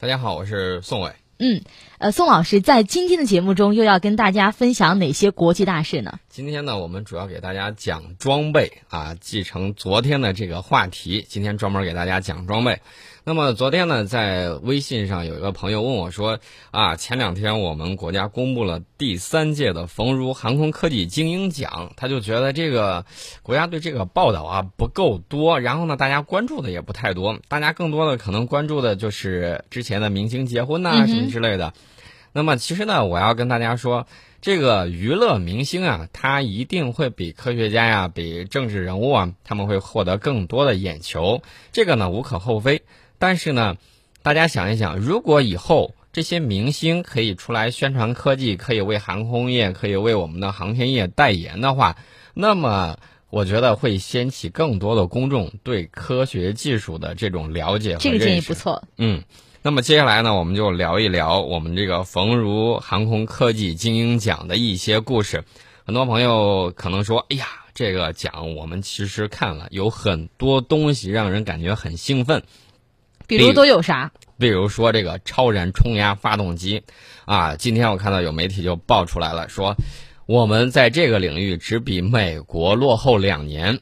大家好，我是宋伟。嗯，呃，宋老师在今天的节目中又要跟大家分享哪些国际大事呢？今天呢，我们主要给大家讲装备啊，继承昨天的这个话题，今天专门给大家讲装备。那么昨天呢，在微信上有一个朋友问我说：“啊，前两天我们国家公布了第三届的冯如航空科技精英奖，他就觉得这个国家对这个报道啊不够多，然后呢，大家关注的也不太多，大家更多的可能关注的就是之前的明星结婚呐、什么之类的。那么其实呢，我要跟大家说，这个娱乐明星啊，他一定会比科学家呀、比政治人物啊，他们会获得更多的眼球，这个呢无可厚非。但是呢，大家想一想，如果以后这些明星可以出来宣传科技，可以为航空业、可以为我们的航天业代言的话，那么我觉得会掀起更多的公众对科学技术的这种了解和这个建议认识不错。嗯，那么接下来呢，我们就聊一聊我们这个冯如航空科技精英奖的一些故事。很多朋友可能说：“哎呀，这个奖我们其实看了，有很多东西让人感觉很兴奋。”比如都有啥？比如说这个超燃冲压发动机，啊，今天我看到有媒体就爆出来了，说我们在这个领域只比美国落后两年。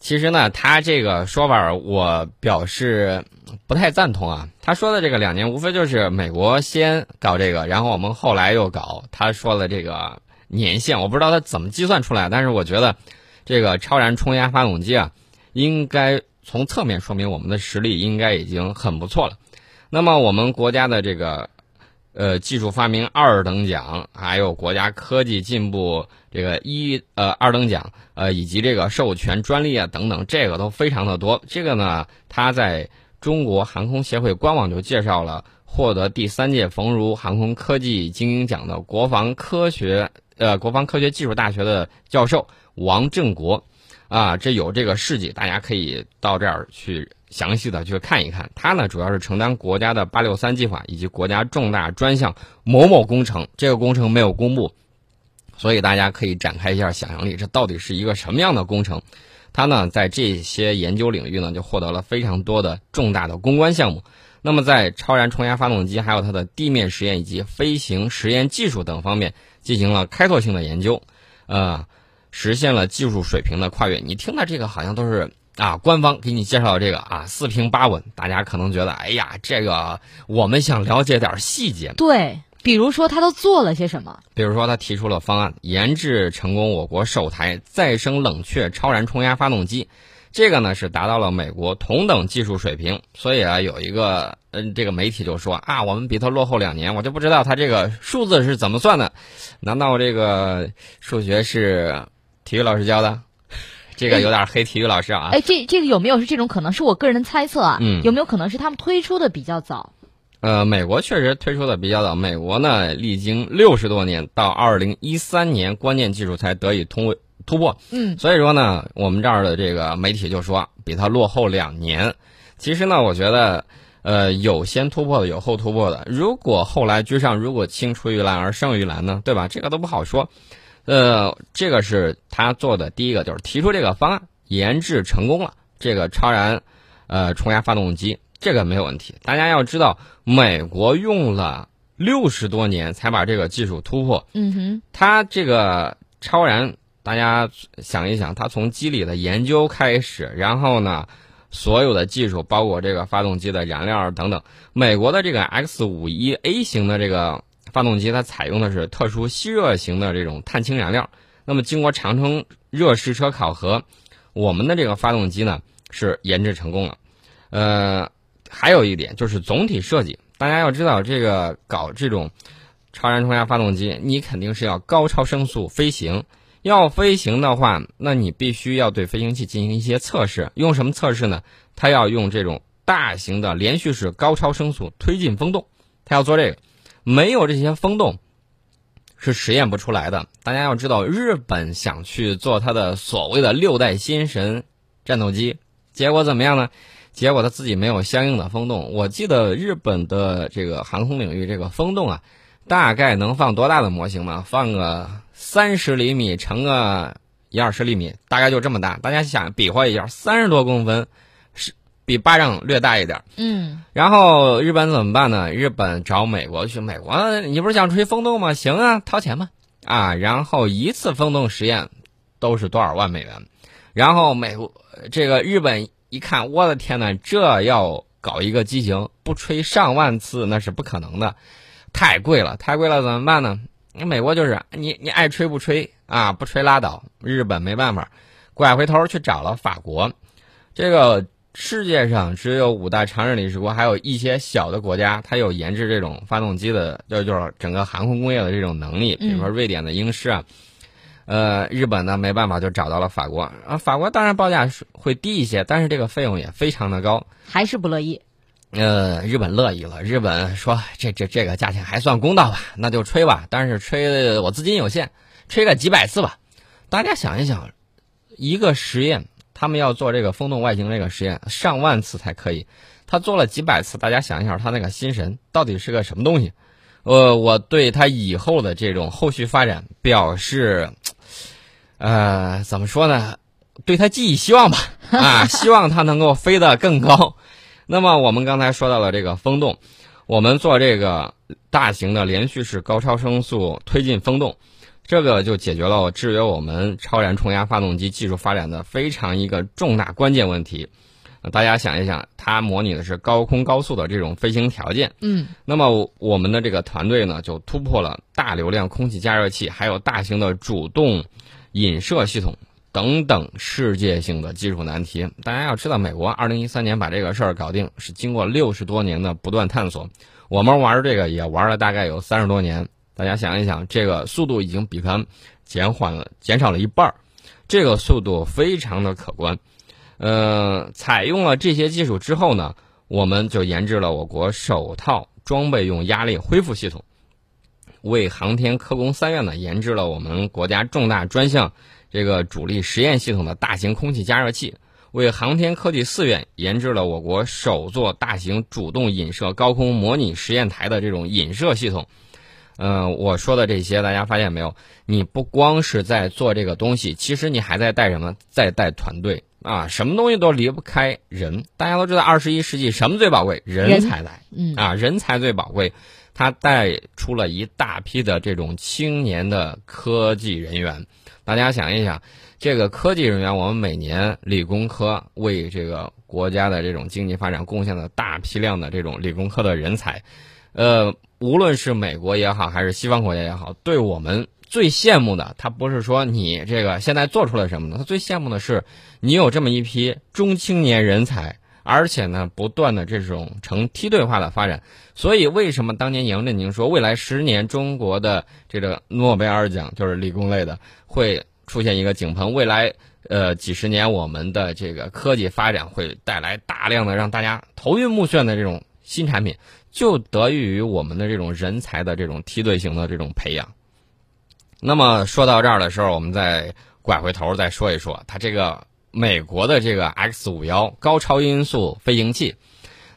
其实呢，他这个说法我表示不太赞同啊。他说的这个两年，无非就是美国先搞这个，然后我们后来又搞。他说的这个年限，我不知道他怎么计算出来，但是我觉得这个超燃冲压发动机啊，应该从侧面说明我们的实力应该已经很不错了。那么我们国家的这个呃技术发明二等奖，还有国家科技进步这个一呃二等奖，呃以及这个授权专利啊等等，这个都非常的多。这个呢，它在中国航空协会官网就介绍了获得第三届冯如航空科技精英奖的国防科学呃国防科学技术大学的教授王振国。啊，这有这个事迹，大家可以到这儿去详细的去看一看。他呢，主要是承担国家的八六三计划以及国家重大专项某某工程，这个工程没有公布，所以大家可以展开一下想象力，这到底是一个什么样的工程？他呢，在这些研究领域呢，就获得了非常多的重大的攻关项目。那么，在超燃冲压发动机、还有它的地面实验以及飞行实验技术等方面进行了开拓性的研究，呃。实现了技术水平的跨越。你听到这个好像都是啊，官方给你介绍的这个啊，四平八稳。大家可能觉得，哎呀，这个我们想了解点细节。对，比如说他都做了些什么？比如说，他提出了方案，研制成功我国首台再生冷却超燃冲压发动机。这个呢是达到了美国同等技术水平。所以啊，有一个嗯，这个媒体就说啊，我们比他落后两年。我就不知道他这个数字是怎么算的？难道这个数学是？体育老师教的，这个有点黑体育老师啊。哎，这这个有没有是这种可能？是我个人的猜测啊。嗯。有没有可能是他们推出的比较早？呃，美国确实推出的比较早。美国呢，历经六十多年，到二零一三年，关键技术才得以通突破。嗯。所以说呢，我们这儿的这个媒体就说比它落后两年。其实呢，我觉得，呃，有先突破的，有后突破的。如果后来居上，如果青出于蓝而胜于蓝呢？对吧？这个都不好说。呃，这个是他做的第一个，就是提出这个方案，研制成功了。这个超燃，呃，冲压发动机，这个没有问题。大家要知道，美国用了六十多年才把这个技术突破。嗯哼，它这个超燃，大家想一想，它从机理的研究开始，然后呢，所有的技术，包括这个发动机的燃料等等，美国的这个 X 五一 A 型的这个。发动机它采用的是特殊吸热型的这种碳氢燃料。那么经过长城热试车考核，我们的这个发动机呢是研制成功了。呃，还有一点就是总体设计，大家要知道这个搞这种超燃冲压发动机，你肯定是要高超声速飞行。要飞行的话，那你必须要对飞行器进行一些测试。用什么测试呢？它要用这种大型的连续式高超声速推进风洞，它要做这个。没有这些风洞，是实验不出来的。大家要知道，日本想去做它的所谓的六代新神战斗机，结果怎么样呢？结果他自己没有相应的风洞。我记得日本的这个航空领域，这个风洞啊，大概能放多大的模型嘛？放个三十厘米乘个一二十厘米，大概就这么大。大家想比划一下，三十多公分比巴掌略大一点。嗯，然后日本怎么办呢？日本找美国去，美国你不是想吹风洞吗？行啊，掏钱吧。啊，然后一次风洞实验都是多少万美元？然后美国这个日本一看，我的天呐，这要搞一个机型，不吹上万次那是不可能的，太贵了，太贵了，怎么办呢？美国就是你你爱吹不吹啊，不吹拉倒。日本没办法，拐回头去找了法国，这个世界上只有五大常任理事国，还有一些小的国家，它有研制这种发动机的，就就是整个航空工业的这种能力，比如说瑞典的英狮啊。呃，日本呢没办法就找到了法国啊，法国当然报价会低一些，但是这个费用也非常的高，还是不乐意。呃，日本乐意了，日本说这这这个价钱还算公道吧，那就吹吧，但是吹我资金有限，吹个几百次吧。大家想一想，一个实验，他们要做这个风洞外形这个实验，上万次才可以，他做了几百次，大家想一下，他那个心神到底是个什么东西？呃，我对他以后的这种后续发展表示。呃，怎么说呢？对他寄予希望吧，啊，希望他能够飞得更高。那么我们刚才说到了这个风洞，我们做这个大型的连续式高超声速推进风洞，这个就解决了制约我们超燃冲压发动机技术发展的非常一个重大关键问题。大家想一想，它模拟的是高空高速的这种飞行条件。嗯，那么我们的这个团队呢，就突破了大流量空气加热器，还有大型的主动。引射系统等等世界性的技术难题，大家要知道，美国二零一三年把这个事儿搞定，是经过六十多年的不断探索。我们玩这个也玩了大概有三十多年，大家想一想，这个速度已经比它减缓了，减少了一半儿，这个速度非常的可观。呃，采用了这些技术之后呢，我们就研制了我国首套装备用压力恢复系统。为航天科工三院呢研制了我们国家重大专项这个主力实验系统的大型空气加热器，为航天科技四院研制了我国首座大型主动引射高空模拟实验台的这种引射系统。嗯，我说的这些大家发现没有？你不光是在做这个东西，其实你还在带什么？在带团队啊！什么东西都离不开人。大家都知道，二十一世纪什么最宝贵？人才来。嗯啊，人才最宝贵。他带出了一大批的这种青年的科技人员，大家想一想，这个科技人员，我们每年理工科为这个国家的这种经济发展贡献了大批量的这种理工科的人才，呃，无论是美国也好，还是西方国家也好，对我们最羡慕的，他不是说你这个现在做出了什么呢？他最羡慕的是你有这么一批中青年人才。而且呢，不断的这种呈梯队化的发展，所以为什么当年杨振宁说未来十年中国的这个诺贝尔奖就是理工类的会出现一个井喷，未来呃几十年我们的这个科技发展会带来大量的让大家头晕目眩的这种新产品，就得益于我们的这种人才的这种梯队型的这种培养。那么说到这儿的时候，我们再拐回头再说一说它这个。美国的这个 X 五幺高超音速飞行器，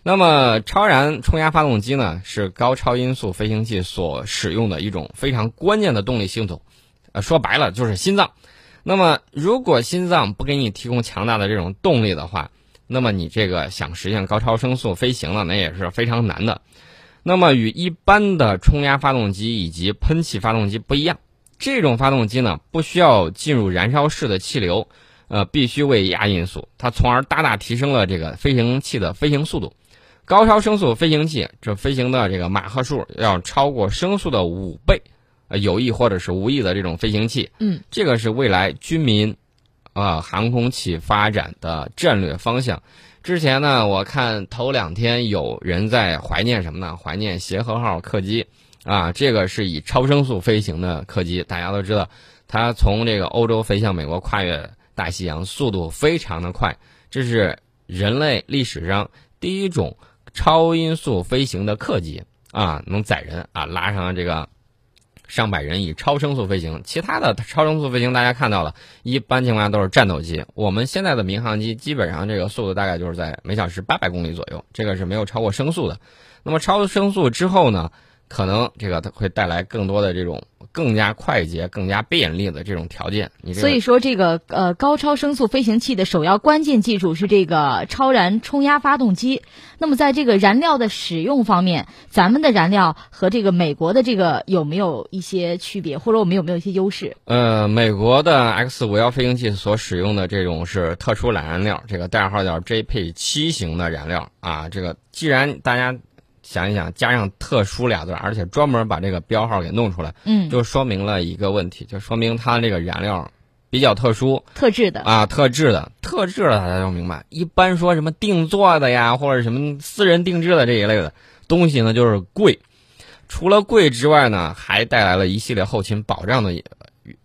那么超燃冲压发动机呢，是高超音速飞行器所使用的一种非常关键的动力系统，呃，说白了就是心脏。那么如果心脏不给你提供强大的这种动力的话，那么你这个想实现高超声速飞行呢，那也是非常难的。那么与一般的冲压发动机以及喷气发动机不一样，这种发动机呢，不需要进入燃烧室的气流。呃，必须为压因素，它从而大大提升了这个飞行器的飞行速度。高超声速飞行器，这飞行的这个马赫数要超过声速的五倍，呃，有意或者是无意的这种飞行器，嗯，这个是未来军民，啊，航空器发展的战略方向。之前呢，我看头两天有人在怀念什么呢？怀念协和号客机，啊，这个是以超声速飞行的客机，大家都知道，它从这个欧洲飞向美国，跨越。大西洋速度非常的快，这是人类历史上第一种超音速飞行的客机啊，能载人啊，拉上这个上百人以超声速飞行。其他的超声速飞行大家看到了，一般情况下都是战斗机。我们现在的民航机基本上这个速度大概就是在每小时八百公里左右，这个是没有超过声速的。那么超声速之后呢，可能这个它会带来更多的这种更加快捷、更加便利的这种条件。你所以说，这个呃高超声速飞行器的首要关键技术是这个超燃冲压发动机。那么，在这个燃料的使用方面，咱们的燃料和这个美国的这个有没有一些区别，或者我们有没有一些优势？呃，美国的 X 五幺飞行器所使用的这种是特殊燃燃料，这个代号叫 JP 七型的燃料啊。这个既然大家。想一想，加上“特殊”俩字，而且专门把这个标号给弄出来，嗯，就说明了一个问题，就说明它这个燃料比较特殊、特制的啊，特制的、特制的，大家要明白。一般说什么定做的呀，或者什么私人定制的这一类的东西呢，就是贵。除了贵之外呢，还带来了一系列后勤保障的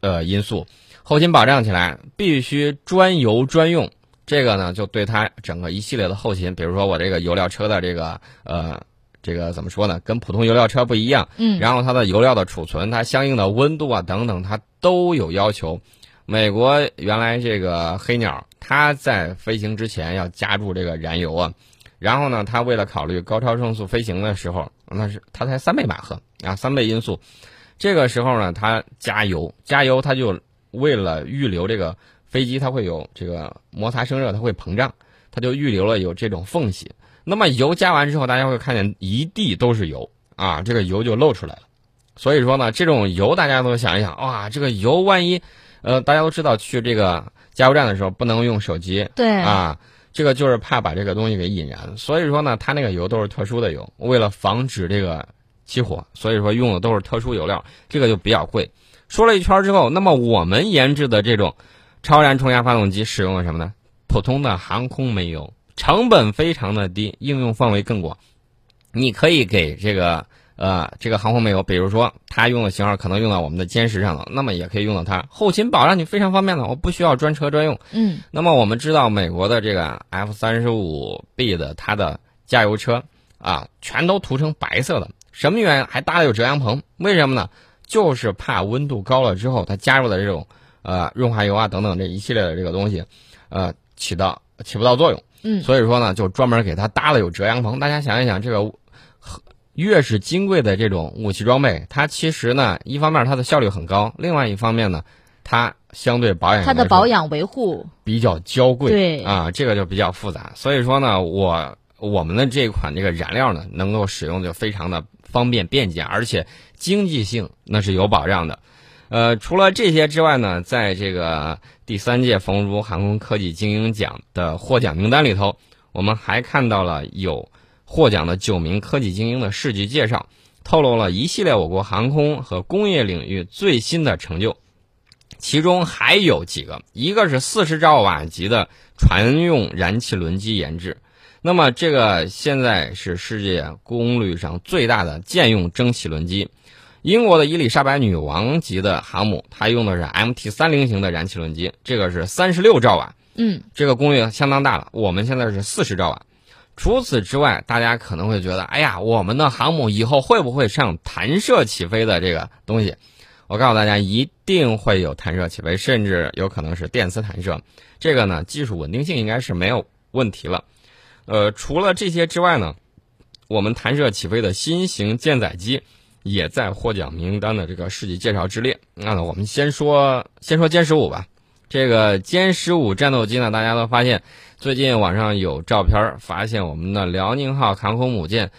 呃因素。后勤保障起来必须专油专用，这个呢，就对它整个一系列的后勤，比如说我这个油料车的这个呃。这个怎么说呢？跟普通油料车不一样，嗯，然后它的油料的储存，它相应的温度啊等等，它都有要求。美国原来这个黑鸟，它在飞行之前要加注这个燃油啊，然后呢，它为了考虑高超声速飞行的时候，那是它才三倍马赫啊，三倍音速，这个时候呢，它加油，加油，它就为了预留这个飞机，它会有这个摩擦生热，它会膨胀，它就预留了有这种缝隙。那么油加完之后，大家会看见一地都是油啊，这个油就漏出来了。所以说呢，这种油大家都想一想，哇，这个油万一，呃，大家都知道去这个加油站的时候不能用手机，对啊，这个就是怕把这个东西给引燃。所以说呢，它那个油都是特殊的油，为了防止这个起火，所以说用的都是特殊油料，这个就比较贵。说了一圈之后，那么我们研制的这种超燃冲压发动机使用了什么呢？普通的航空煤油。成本非常的低，应用范围更广。你可以给这个呃这个航空煤油，比如说它用的型号可能用到我们的歼十上了，那么也可以用到它。后勤保障你非常方便的，我不需要专车专用。嗯。那么我们知道美国的这个 F 三十五 B 的它的加油车啊，全都涂成白色的，什么原因？还搭了有遮阳棚？为什么呢？就是怕温度高了之后，它加入的这种呃润滑油啊等等这一系列的这个东西，呃起到起不到作用。嗯，所以说呢，就专门给它搭了有遮阳棚。大家想一想，这个越是金贵的这种武器装备，它其实呢，一方面它的效率很高，另外一方面呢，它相对保养它的保养维护比较娇贵，对啊，这个就比较复杂。所以说呢，我我们的这款这个燃料呢，能够使用就非常的方便便捷，而且经济性那是有保障的。呃，除了这些之外呢，在这个第三届冯如航空科技精英奖的获奖名单里头，我们还看到了有获奖的九名科技精英的事迹介绍，透露了一系列我国航空和工业领域最新的成就。其中还有几个，一个是四十兆瓦级的船用燃气轮机研制，那么这个现在是世界功率上最大的舰用蒸汽轮机。英国的伊丽莎白女王级的航母，它用的是 MT 三零型的燃气轮机，这个是三十六兆瓦，嗯，这个功率相当大了。我们现在是四十兆瓦。除此之外，大家可能会觉得，哎呀，我们的航母以后会不会上弹射起飞的这个东西？我告诉大家，一定会有弹射起飞，甚至有可能是电磁弹射。这个呢，技术稳定性应该是没有问题了。呃，除了这些之外呢，我们弹射起飞的新型舰载机。也在获奖名单的这个事迹介绍之列。那我们先说先说歼十五吧。这个歼十五战斗机呢，大家都发现，最近网上有照片，发现我们的辽宁号航空母舰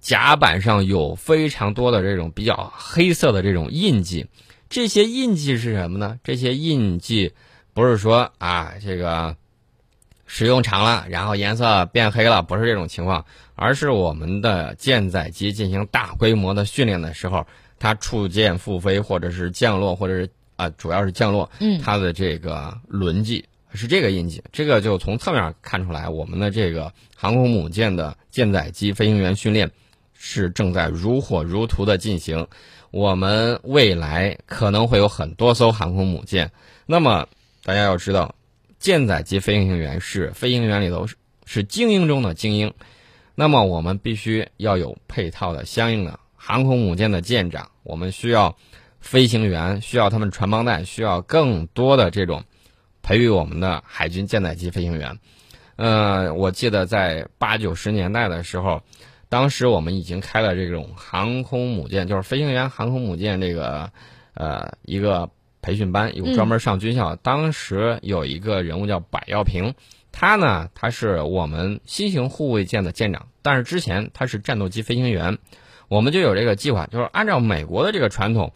甲板上有非常多的这种比较黑色的这种印记。这些印记是什么呢？这些印记不是说啊，这个使用长了，然后颜色变黑了，不是这种情况。而是我们的舰载机进行大规模的训练的时候，它触舰复飞，或者是降落，或者是啊，主要是降落，它的这个轮迹是这个印记，这个就从侧面看出来，我们的这个航空母舰的舰载机飞行员训练是正在如火如荼的进行。我们未来可能会有很多艘航空母舰，那么大家要知道，舰载机飞行员是飞行员里头是是精英中的精英。那么我们必须要有配套的相应的航空母舰的舰长，我们需要飞行员，需要他们传帮带，需要更多的这种培育我们的海军舰载机飞行员。呃，我记得在八九十年代的时候，当时我们已经开了这种航空母舰，就是飞行员航空母舰这个呃一个培训班，有专门上军校。当时有一个人物叫柏耀平，他呢他是我们新型护卫舰的舰长，但是之前他是战斗机飞行员。我们就有这个计划，就是按照美国的这个传统，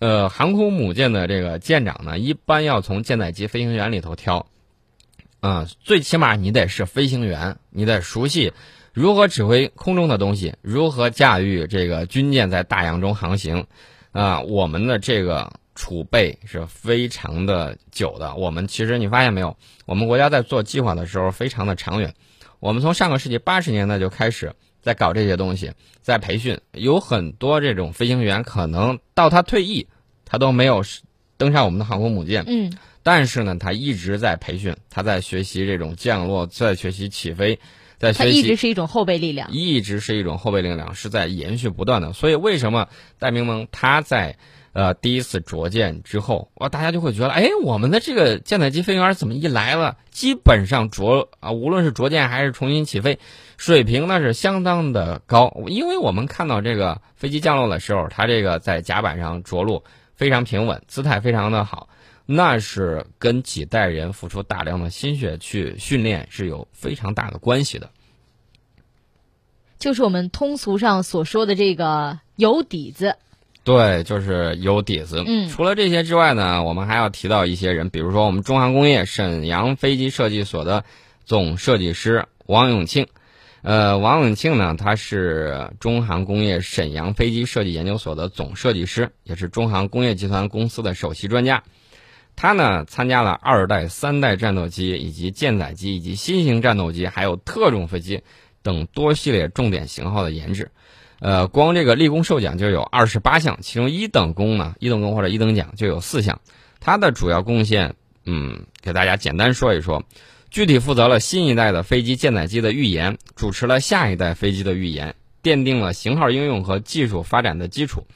呃，航空母舰的这个舰长呢，一般要从舰载机飞行员里头挑，啊，最起码你得是飞行员，你得熟悉如何指挥空中的东西，如何驾驭这个军舰在大洋中航行，啊，我们的这个储备是非常的久的。我们其实你发现没有，我们国家在做计划的时候非常的长远，我们从上个世纪八十年代就开始。在搞这些东西，在培训，有很多这种飞行员，可能到他退役，他都没有登上我们的航空母舰。嗯，但是呢，他一直在培训，他在学习这种降落，在学习起飞，在学习。一直是一种后备力量。一直是一种后备力量，是在延续不断的。所以，为什么戴明蒙他在？呃，第一次着舰之后，哇，大家就会觉得，哎，我们的这个舰载机飞行员怎么一来了，基本上着啊，无论是着舰还是重新起飞，水平那是相当的高。因为我们看到这个飞机降落的时候，它这个在甲板上着陆非常平稳，姿态非常的好，那是跟几代人付出大量的心血去训练是有非常大的关系的。就是我们通俗上所说的这个有底子。对，就是有底子。嗯，除了这些之外呢，我们还要提到一些人，比如说我们中航工业沈阳飞机设计所的总设计师王永庆。呃，王永庆呢，他是中航工业沈阳飞机设计研究所的总设计师，也是中航工业集团公司的首席专家。他呢，参加了二代、三代战斗机以及舰载机以及新型战斗机，还有特种飞机等多系列重点型号的研制。呃，光这个立功受奖就有二十八项，其中一等功呢，一等功或者一等奖就有四项。他的主要贡献，嗯，给大家简单说一说。具体负责了新一代的飞机舰载机的预研，主持了下一代飞机的预研，奠定了型号应用和技术发展的基础，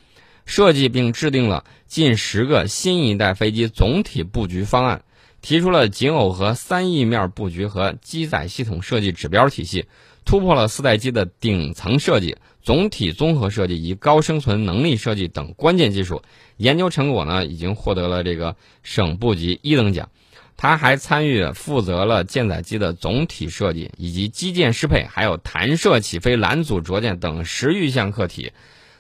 设计并制定了近十个新一代飞机总体布局方案，提出了景耦合三翼面布局和机载系统设计指标体系，突破了四代机的顶层设计。总体综合设计以及高生存能力设计等关键技术研究成果呢，已经获得了这个省部级一等奖。他还参与负责了舰载机的总体设计以及机件适配，还有弹射起飞、拦阻着舰等十余项课题。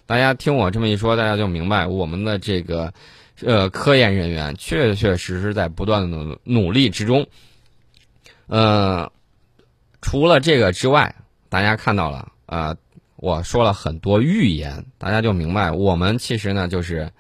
大家听我这么一说，大家就明白我们的这个呃科研人员确确实实在不断的努力之中。呃，除了这个之外，大家看到了啊。我说了很多预言，大家就明白，我们其实呢就是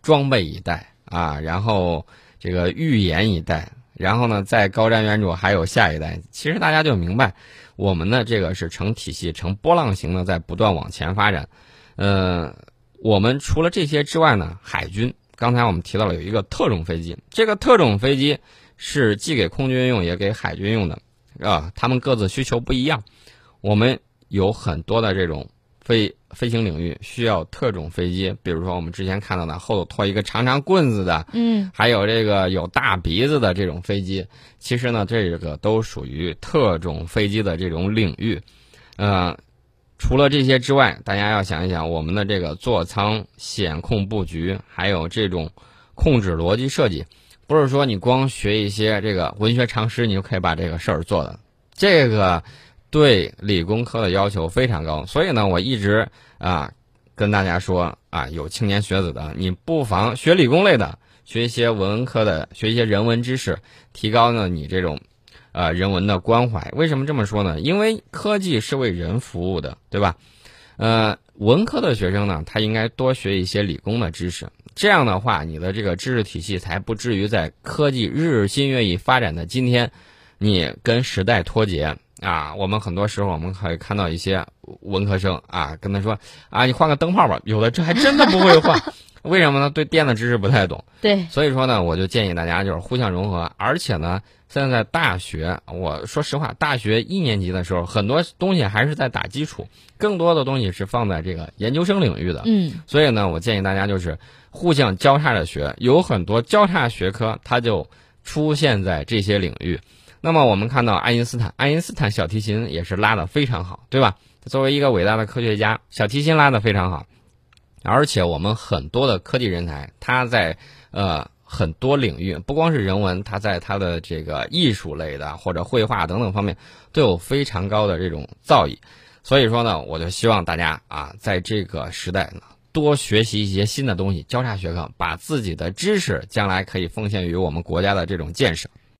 装备一代啊，然后这个预言一代，然后呢在高瞻远瞩，还有下一代。其实大家就明白，我们的这个是成体系、成波浪形的在不断往前发展。呃，我们除了这些之外呢，海军刚才我们提到了有一个特种飞机，这个特种飞机是既给空军用也给海军用的，啊，他们各自需求不一样，我们。有很多的这种飞飞行领域需要特种飞机，比如说我们之前看到的后头拖一个长长棍子的，嗯，还有这个有大鼻子的这种飞机，其实呢，这个都属于特种飞机的这种领域。呃，除了这些之外，大家要想一想，我们的这个座舱显控布局，还有这种控制逻辑设计，不是说你光学一些这个文学常识，你就可以把这个事儿做的。这个。对理工科的要求非常高，所以呢，我一直啊跟大家说啊，有青年学子的，你不妨学理工类的，学一些文科的，学一些人文知识，提高呢你这种呃人文的关怀。为什么这么说呢？因为科技是为人服务的，对吧？呃，文科的学生呢，他应该多学一些理工的知识，这样的话，你的这个知识体系才不至于在科技日新月异发展的今天，你跟时代脱节。啊，我们很多时候我们可以看到一些文科生啊，跟他说啊，你换个灯泡吧，有的这还真的不会换，为什么呢？对电的知识不太懂。对，所以说呢，我就建议大家就是互相融合，而且呢，现在大学，我说实话，大学一年级的时候，很多东西还是在打基础，更多的东西是放在这个研究生领域的。嗯，所以呢，我建议大家就是互相交叉着学，有很多交叉学科，它就出现在这些领域。那么我们看到爱因斯坦，爱因斯坦小提琴也是拉的非常好，对吧？作为一个伟大的科学家，小提琴拉得非常好，而且我们很多的科技人才，他在呃很多领域，不光是人文，他在他的这个艺术类的或者绘画等等方面都有非常高的这种造诣。所以说呢，我就希望大家啊，在这个时代呢，多学习一些新的东西，交叉学科，把自己的知识将来可以奉献于我们国家的这种建设。